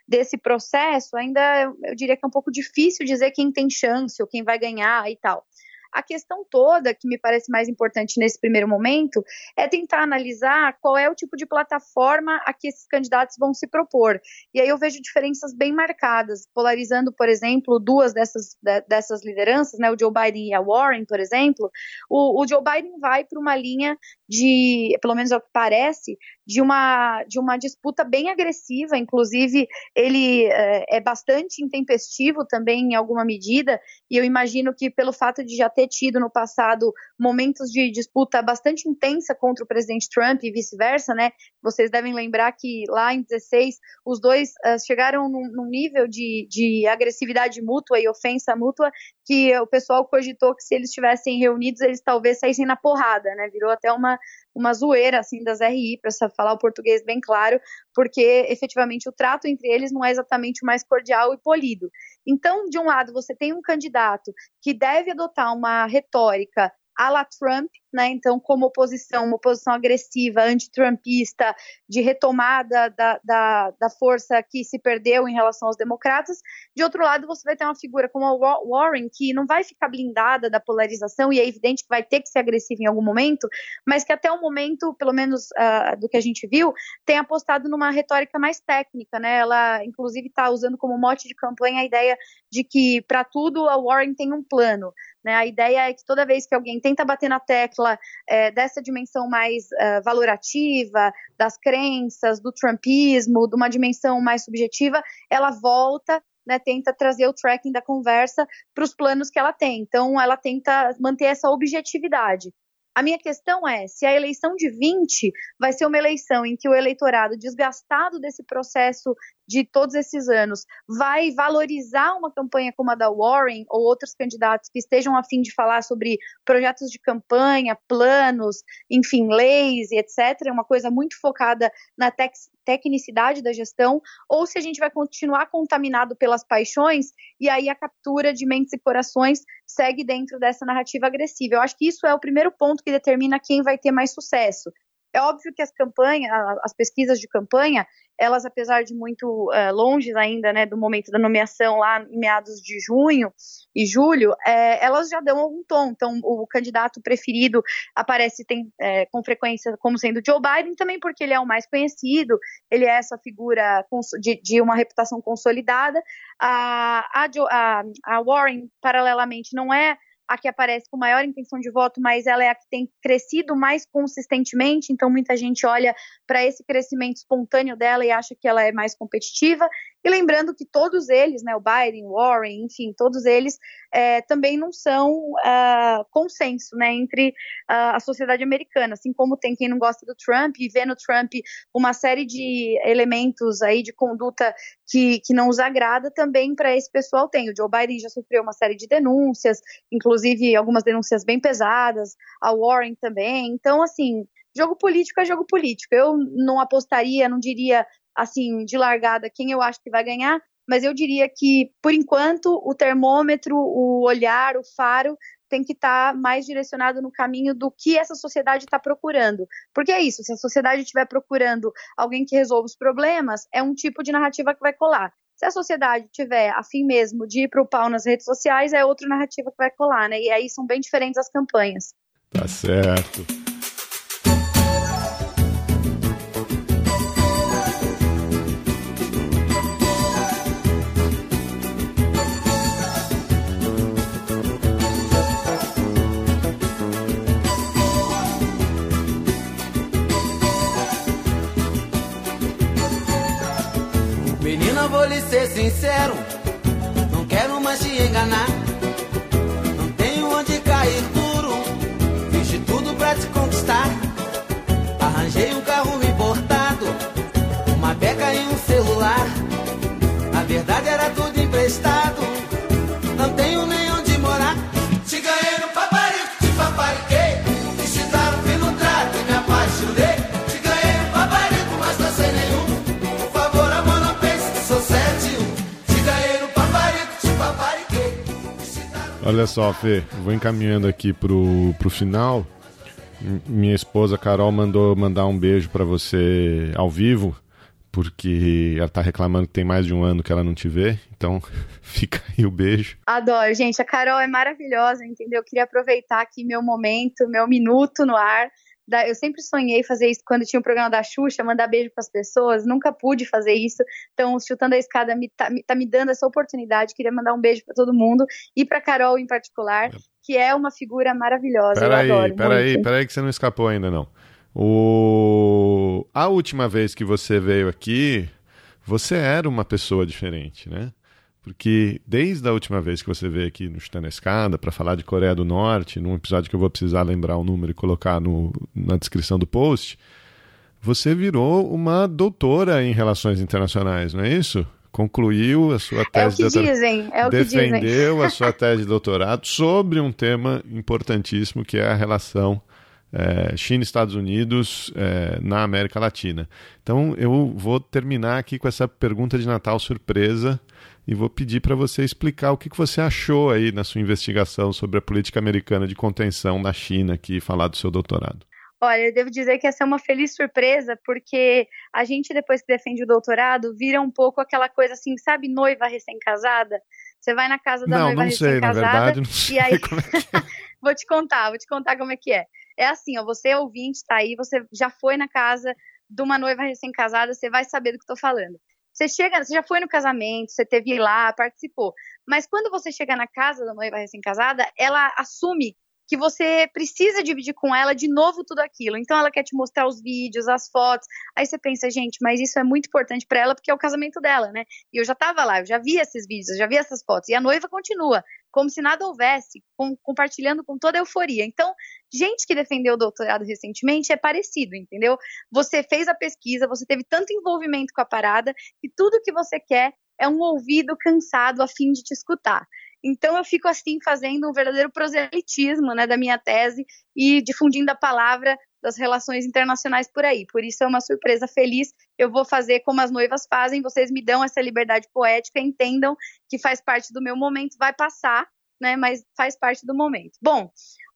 desse processo, ainda eu diria que é um pouco difícil dizer quem tem chance ou quem vai ganhar e tal. A questão toda, que me parece mais importante nesse primeiro momento, é tentar analisar qual é o tipo de plataforma a que esses candidatos vão se propor. E aí eu vejo diferenças bem marcadas, polarizando, por exemplo, duas dessas, dessas lideranças, né, o Joe Biden e a Warren, por exemplo. O, o Joe Biden vai para uma linha de, pelo menos é o que parece, de uma, de uma disputa bem agressiva, inclusive ele é, é bastante intempestivo também em alguma medida, e eu imagino que pelo fato de já ter ter tido no passado momentos de disputa bastante intensa contra o presidente Trump e vice-versa, né? Vocês devem lembrar que lá em 16 os dois uh, chegaram num, num nível de, de agressividade mútua e ofensa mútua que o pessoal cogitou que se eles estivessem reunidos eles talvez saíssem na porrada, né? Virou até uma uma zoeira assim das RI para falar o português bem claro, porque efetivamente o trato entre eles não é exatamente o mais cordial e polido. Então, de um lado, você tem um candidato que deve adotar uma retórica à la Trump, né? Então, como oposição, uma oposição agressiva, antitrumpista, de retomada da, da, da, força que se perdeu em relação aos democratas. De outro lado, você vai ter uma figura como a Warren, que não vai ficar blindada da polarização, e é evidente que vai ter que ser agressiva em algum momento, mas que até o momento, pelo menos uh, do que a gente viu, tem apostado numa retórica mais técnica, né? Ela, inclusive, está usando como mote de campanha a ideia de que, para tudo, a Warren tem um plano. Né? A ideia é que toda vez que alguém tenta bater na tecla é, dessa dimensão mais uh, valorativa, das crenças, do trumpismo, de uma dimensão mais subjetiva, ela volta né, tenta trazer o tracking da conversa para os planos que ela tem. Então, ela tenta manter essa objetividade. A minha questão é se a eleição de 20 vai ser uma eleição em que o eleitorado, desgastado desse processo de todos esses anos vai valorizar uma campanha como a da Warren ou outros candidatos que estejam a fim de falar sobre projetos de campanha, planos, enfim, leis e etc., uma coisa muito focada na tec tecnicidade da gestão, ou se a gente vai continuar contaminado pelas paixões e aí a captura de mentes e corações segue dentro dessa narrativa agressiva. Eu acho que isso é o primeiro ponto que determina quem vai ter mais sucesso. É óbvio que as campanhas, as pesquisas de campanha, elas, apesar de muito uh, longe ainda, né, do momento da nomeação lá em meados de junho e julho, é, elas já dão algum tom. Então, o candidato preferido aparece tem, é, com frequência como sendo Joe Biden, também porque ele é o mais conhecido, ele é essa figura de, de uma reputação consolidada. A, a, a Warren, paralelamente, não é a que aparece com maior intenção de voto, mas ela é a que tem crescido mais consistentemente, então muita gente olha para esse crescimento espontâneo dela e acha que ela é mais competitiva. E lembrando que todos eles, né, o Biden, Warren, enfim, todos eles é, também não são uh, consenso né, entre uh, a sociedade americana, assim como tem quem não gosta do Trump e vê no Trump uma série de elementos aí de conduta que, que não os agrada, também para esse pessoal tem. O Joe Biden já sofreu uma série de denúncias, inclusive algumas denúncias bem pesadas, a Warren também. Então, assim, jogo político é jogo político. Eu não apostaria, não diria assim, de largada, quem eu acho que vai ganhar, mas eu diria que, por enquanto, o termômetro, o olhar, o faro tem que estar tá mais direcionado no caminho do que essa sociedade está procurando. Porque é isso, se a sociedade estiver procurando alguém que resolva os problemas, é um tipo de narrativa que vai colar. Se a sociedade tiver afim mesmo de ir para o pau nas redes sociais, é outra narrativa que vai colar, né? E aí são bem diferentes as campanhas. Tá certo. Vou lhe ser sincero, não quero mais te enganar. Não tenho onde cair duro, fiz de tudo pra te conquistar. Arranjei um carro importado, uma beca e um celular. A verdade era tudo emprestado, Olha só, Fê, vou encaminhando aqui pro, pro final. Minha esposa Carol mandou mandar um beijo pra você ao vivo, porque ela tá reclamando que tem mais de um ano que ela não te vê. Então, fica aí o beijo. Adoro, gente. A Carol é maravilhosa, entendeu? Eu queria aproveitar aqui meu momento, meu minuto no ar. Eu sempre sonhei fazer isso quando tinha o programa da Xuxa, mandar beijo para as pessoas. Nunca pude fazer isso. Então, chutando a escada me tá, me tá me dando essa oportunidade. Queria mandar um beijo para todo mundo e para Carol em particular, que é uma figura maravilhosa. Peraí, peraí, peraí que você não escapou ainda não. O... A última vez que você veio aqui, você era uma pessoa diferente, né? Porque desde a última vez que você veio aqui no Chutando a Escada para falar de Coreia do Norte, num episódio que eu vou precisar lembrar o número e colocar no, na descrição do post, você virou uma doutora em relações internacionais, não é isso? Concluiu a sua É o tese que dizem, é o que dizem. defendeu a sua tese de doutorado sobre um tema importantíssimo que é a relação eh, China e Estados Unidos eh, na América Latina. Então eu vou terminar aqui com essa pergunta de Natal surpresa e vou pedir para você explicar o que, que você achou aí na sua investigação sobre a política americana de contenção da China aqui falar do seu doutorado. Olha, eu devo dizer que essa é uma feliz surpresa, porque a gente, depois que defende o doutorado, vira um pouco aquela coisa assim, sabe, noiva recém-casada? Você vai na casa da não, noiva não sei, na recém-casada. verdade, não sei e aí- é é. vou te contar, vou te contar como é que é. É assim, ó, você ouvinte tá aí, você já foi na casa de uma noiva recém-casada, você vai saber do que tô falando. Você chega, você já foi no casamento, você teve lá, participou. Mas quando você chega na casa da noiva recém-casada, ela assume que você precisa dividir com ela de novo tudo aquilo. Então ela quer te mostrar os vídeos, as fotos. Aí você pensa, gente, mas isso é muito importante para ela porque é o casamento dela, né? E eu já tava lá, eu já vi esses vídeos, eu já vi essas fotos. E a noiva continua, como se nada houvesse, com- compartilhando com toda a euforia. Então, gente que defendeu o doutorado recentemente é parecido, entendeu? Você fez a pesquisa, você teve tanto envolvimento com a parada, que tudo que você quer é um ouvido cansado a fim de te escutar. Então eu fico assim fazendo um verdadeiro proselitismo, né, da minha tese e difundindo a palavra das relações internacionais por aí. Por isso é uma surpresa feliz. Eu vou fazer como as noivas fazem, vocês me dão essa liberdade poética, entendam que faz parte do meu momento, vai passar, né, mas faz parte do momento. Bom,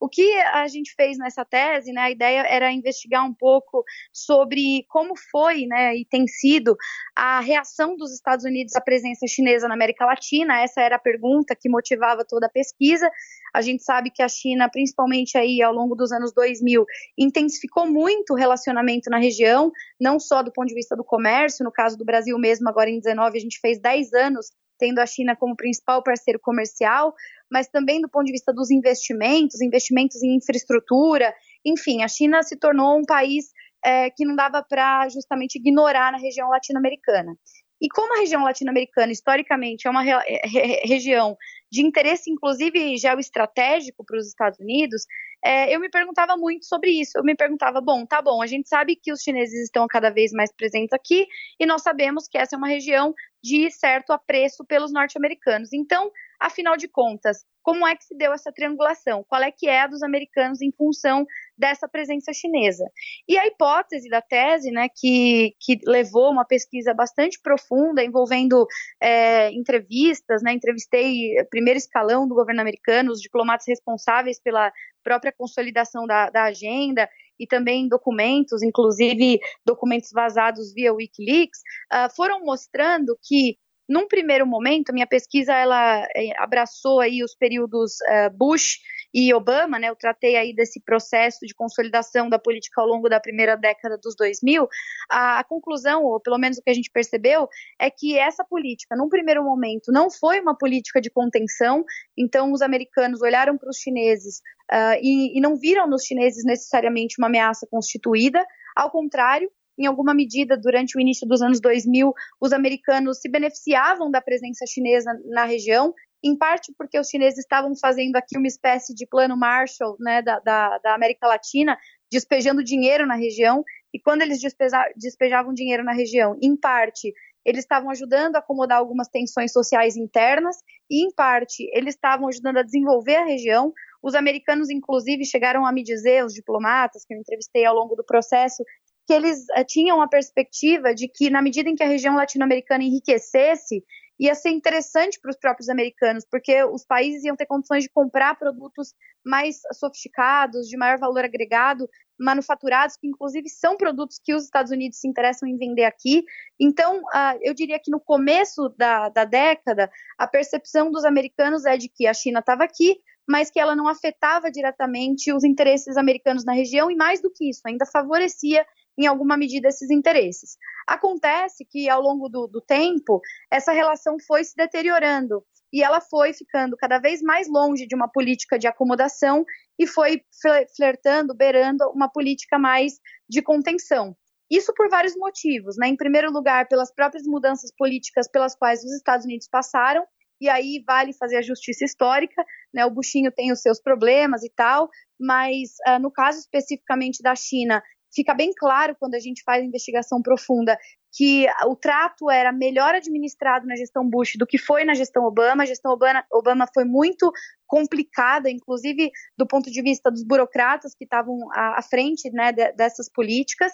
o que a gente fez nessa tese, né, a ideia era investigar um pouco sobre como foi, né, e tem sido a reação dos Estados Unidos à presença chinesa na América Latina. Essa era a pergunta que motivava toda a pesquisa. A gente sabe que a China, principalmente aí ao longo dos anos 2000, intensificou muito o relacionamento na região, não só do ponto de vista do comércio, no caso do Brasil mesmo, agora em 19 a gente fez 10 anos tendo a China como principal parceiro comercial, mas também do ponto de vista dos investimentos, investimentos em infraestrutura, enfim, a China se tornou um país é, que não dava para justamente ignorar na região latino-americana. E como a região latino-americana, historicamente, é uma re re região de interesse, inclusive, geoestratégico para os Estados Unidos, é, eu me perguntava muito sobre isso. Eu me perguntava, bom, tá bom, a gente sabe que os chineses estão cada vez mais presentes aqui e nós sabemos que essa é uma região de certo apreço pelos norte-americanos. Então, afinal de contas, como é que se deu essa triangulação? Qual é que é a dos americanos em função dessa presença chinesa. E a hipótese da tese, né, que, que levou uma pesquisa bastante profunda, envolvendo é, entrevistas, né, entrevistei primeiro escalão do governo americano, os diplomatas responsáveis pela própria consolidação da, da agenda, e também documentos, inclusive documentos vazados via Wikileaks, uh, foram mostrando que num primeiro momento, minha pesquisa ela é, abraçou aí os períodos uh, Bush e Obama, né? Eu tratei aí desse processo de consolidação da política ao longo da primeira década dos 2000. A, a conclusão, ou pelo menos o que a gente percebeu, é que essa política, num primeiro momento, não foi uma política de contenção. Então, os americanos olharam para os chineses uh, e, e não viram nos chineses necessariamente uma ameaça constituída. Ao contrário, em alguma medida, durante o início dos anos 2000, os americanos se beneficiavam da presença chinesa na região, em parte porque os chineses estavam fazendo aqui uma espécie de plano Marshall né, da, da, da América Latina, despejando dinheiro na região, e quando eles despejavam dinheiro na região, em parte, eles estavam ajudando a acomodar algumas tensões sociais internas, e em parte, eles estavam ajudando a desenvolver a região. Os americanos, inclusive, chegaram a me dizer, os diplomatas que eu entrevistei ao longo do processo, que eles uh, tinham a perspectiva de que, na medida em que a região latino-americana enriquecesse, ia ser interessante para os próprios americanos, porque os países iam ter condições de comprar produtos mais sofisticados, de maior valor agregado, manufaturados, que inclusive são produtos que os Estados Unidos se interessam em vender aqui. Então, uh, eu diria que no começo da, da década, a percepção dos americanos é de que a China estava aqui, mas que ela não afetava diretamente os interesses americanos na região, e mais do que isso, ainda favorecia em alguma medida esses interesses. Acontece que ao longo do, do, tempo essa relação foi se deteriorando e ela foi ficando cada vez mais longe de uma política de acomodação e foi flertando, beirando uma política mais de contenção. Isso por vários motivos, né? Em primeiro lugar, pelas próprias mudanças políticas pelas quais os Estados Unidos passaram, e aí vale fazer a justiça histórica, né? O Buchinho tem os seus problemas e tal, mas uh, no caso especificamente da China, fica bem claro quando a gente faz investigação profunda que o trato era melhor administrado na gestão Bush do que foi na gestão Obama. A gestão Obama, foi muito complicada, inclusive do ponto de vista dos burocratas que estavam à, frente né, de, dessas políticas.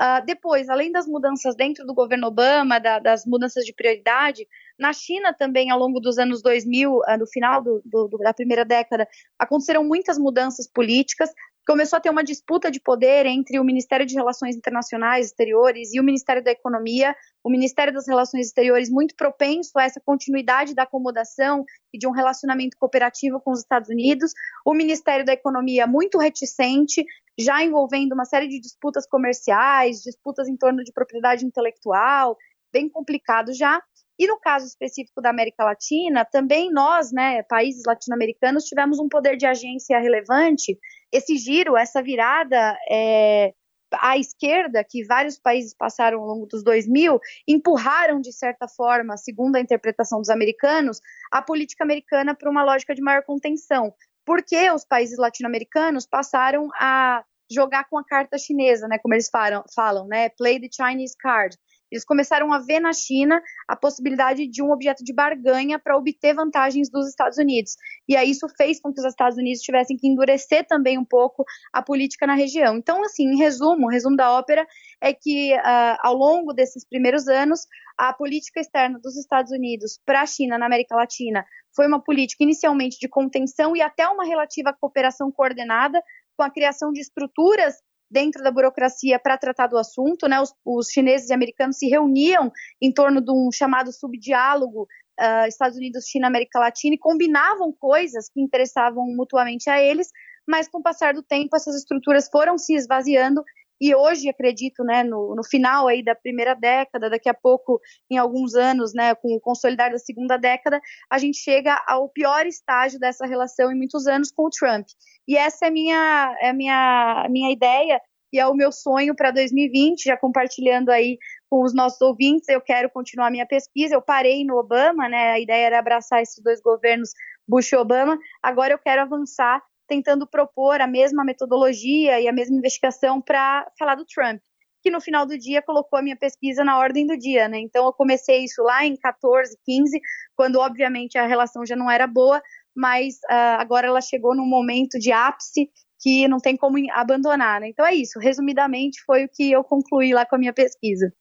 Uh, depois, além das mudanças dentro do governo Obama, da, das mudanças de prioridade, na China também, ao longo dos anos 2000, uh, no final do, do, da primeira década, aconteceram muitas mudanças políticas começou a ter uma disputa de poder entre o Ministério de Relações Internacionais Exteriores e o Ministério da Economia, o Ministério das Relações Exteriores muito propenso a essa continuidade da acomodação e de um relacionamento cooperativo com os Estados Unidos, o Ministério da Economia muito reticente, já envolvendo uma série de disputas comerciais, disputas em torno de propriedade intelectual, bem complicado já. E no caso específico da América Latina, também nós, né, países latino-americanos, tivemos um poder de agência relevante esse giro, essa virada é, à esquerda, que vários países passaram ao longo dos 2000, empurraram, de certa forma, segundo a interpretação dos americanos, a política americana para uma lógica de maior contenção. Porque os países latino-americanos passaram a jogar com a carta chinesa, né, como eles falam, falam, né, play the Chinese card. Eles começaram a ver na China a possibilidade de um objeto de barganha para obter vantagens dos Estados Unidos. E aí isso fez com que os Estados Unidos tivessem que endurecer também um pouco a política na região. Então, assim, em resumo, o resumo da ópera é que uh, ao longo desses primeiros anos, a política externa dos Estados Unidos para a China na América Latina foi uma política inicialmente de contenção e até uma relativa cooperação coordenada com a criação de estruturas dentro da burocracia para tratar do assunto, né? Os, os, chineses e americanos se reuniam em torno de um chamado subdiálogo uh, Estados Unidos, China, América Latina e combinavam coisas que interessavam mutuamente a eles, mas com o passar do tempo essas estruturas foram se esvaziando e hoje acredito, né, no, no, final aí da primeira década, daqui a pouco, em alguns anos, né, com o consolidar da segunda década, a gente chega ao pior estágio dessa relação em muitos anos com o Trump. E essa é minha, é minha, minha ideia e é o meu sonho para 2020, já compartilhando aí com os nossos ouvintes, eu quero continuar minha pesquisa. Eu parei no Obama, né? A ideia era abraçar esses dois governos Bush e Obama. Agora eu quero avançar tentando propor a mesma metodologia e a mesma investigação para falar do Trump, que no final do dia colocou a minha pesquisa na ordem do dia, né? Então eu comecei isso lá em 14, 15, quando obviamente a relação já não era boa, mas uh, agora ela chegou num momento de ápice que não tem como abandonar. Né? Então é isso. Resumidamente, foi o que eu concluí lá com a minha pesquisa.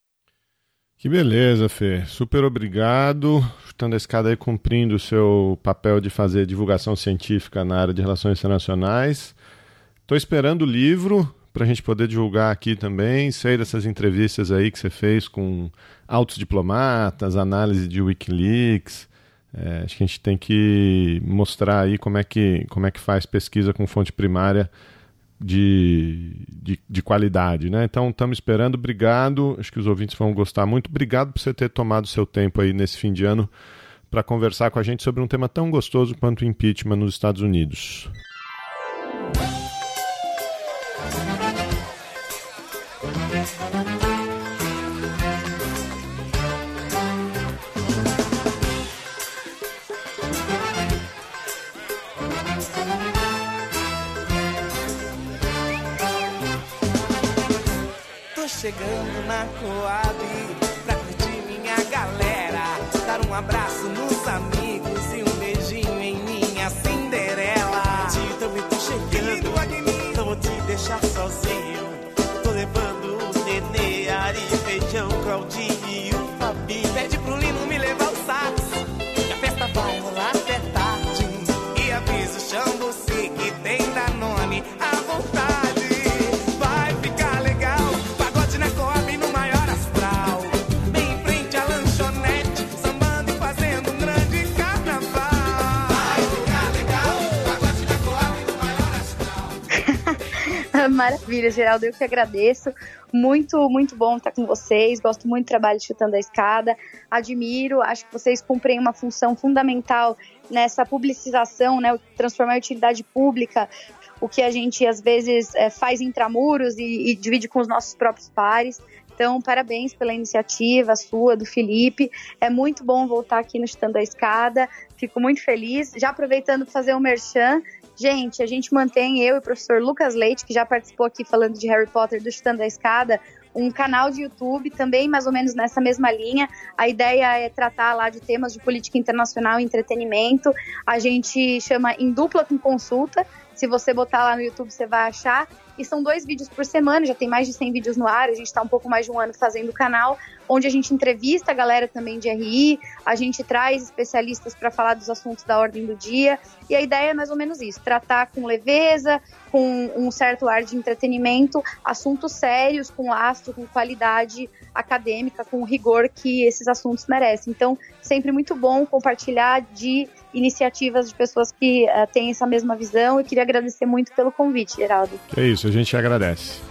Que beleza, Fê. Super obrigado. Chutando a escada aí, cumprindo o seu papel de fazer divulgação científica na área de relações internacionais. Estou esperando o livro para a gente poder divulgar aqui também. Sei dessas entrevistas aí que você fez com altos diplomatas, análise de Wikileaks. É, acho que a gente tem que mostrar aí como é que, como é que faz pesquisa com fonte primária de, de, de qualidade, né? Então estamos esperando, obrigado. Acho que os ouvintes vão gostar muito. Obrigado por você ter tomado seu tempo aí nesse fim de ano para conversar com a gente sobre um tema tão gostoso quanto o impeachment nos Estados Unidos. Chegando na Coab Maravilha, Geraldo, eu que agradeço. Muito, muito bom estar com vocês. Gosto muito do trabalho de Chutando a Escada. Admiro, acho que vocês cumprem uma função fundamental nessa publicização, né? Transformar a utilidade pública, o que a gente às vezes é, faz intramuros e, e divide com os nossos próprios pares. Então, parabéns pela iniciativa sua, do Felipe. É muito bom voltar aqui no Chutando a Escada. Fico muito feliz. Já aproveitando para fazer um merchan, Gente, a gente mantém, eu e o professor Lucas Leite, que já participou aqui falando de Harry Potter do Chutando a Escada, um canal de YouTube também mais ou menos nessa mesma linha. A ideia é tratar lá de temas de política internacional e entretenimento. A gente chama Em Dupla com Consulta. Se você botar lá no YouTube, você vai achar. E são dois vídeos por semana, já tem mais de 100 vídeos no ar. A gente está um pouco mais de um ano fazendo o canal, onde a gente entrevista a galera também de RI, a gente traz especialistas para falar dos assuntos da ordem do dia. E a ideia é mais ou menos isso: tratar com leveza, com um certo ar de entretenimento, assuntos sérios, com lastro, com qualidade acadêmica, com o rigor que esses assuntos merecem. Então, sempre muito bom compartilhar de iniciativas de pessoas que uh, têm essa mesma visão e queria agradecer muito pelo convite, Geraldo. É isso, a gente agradece.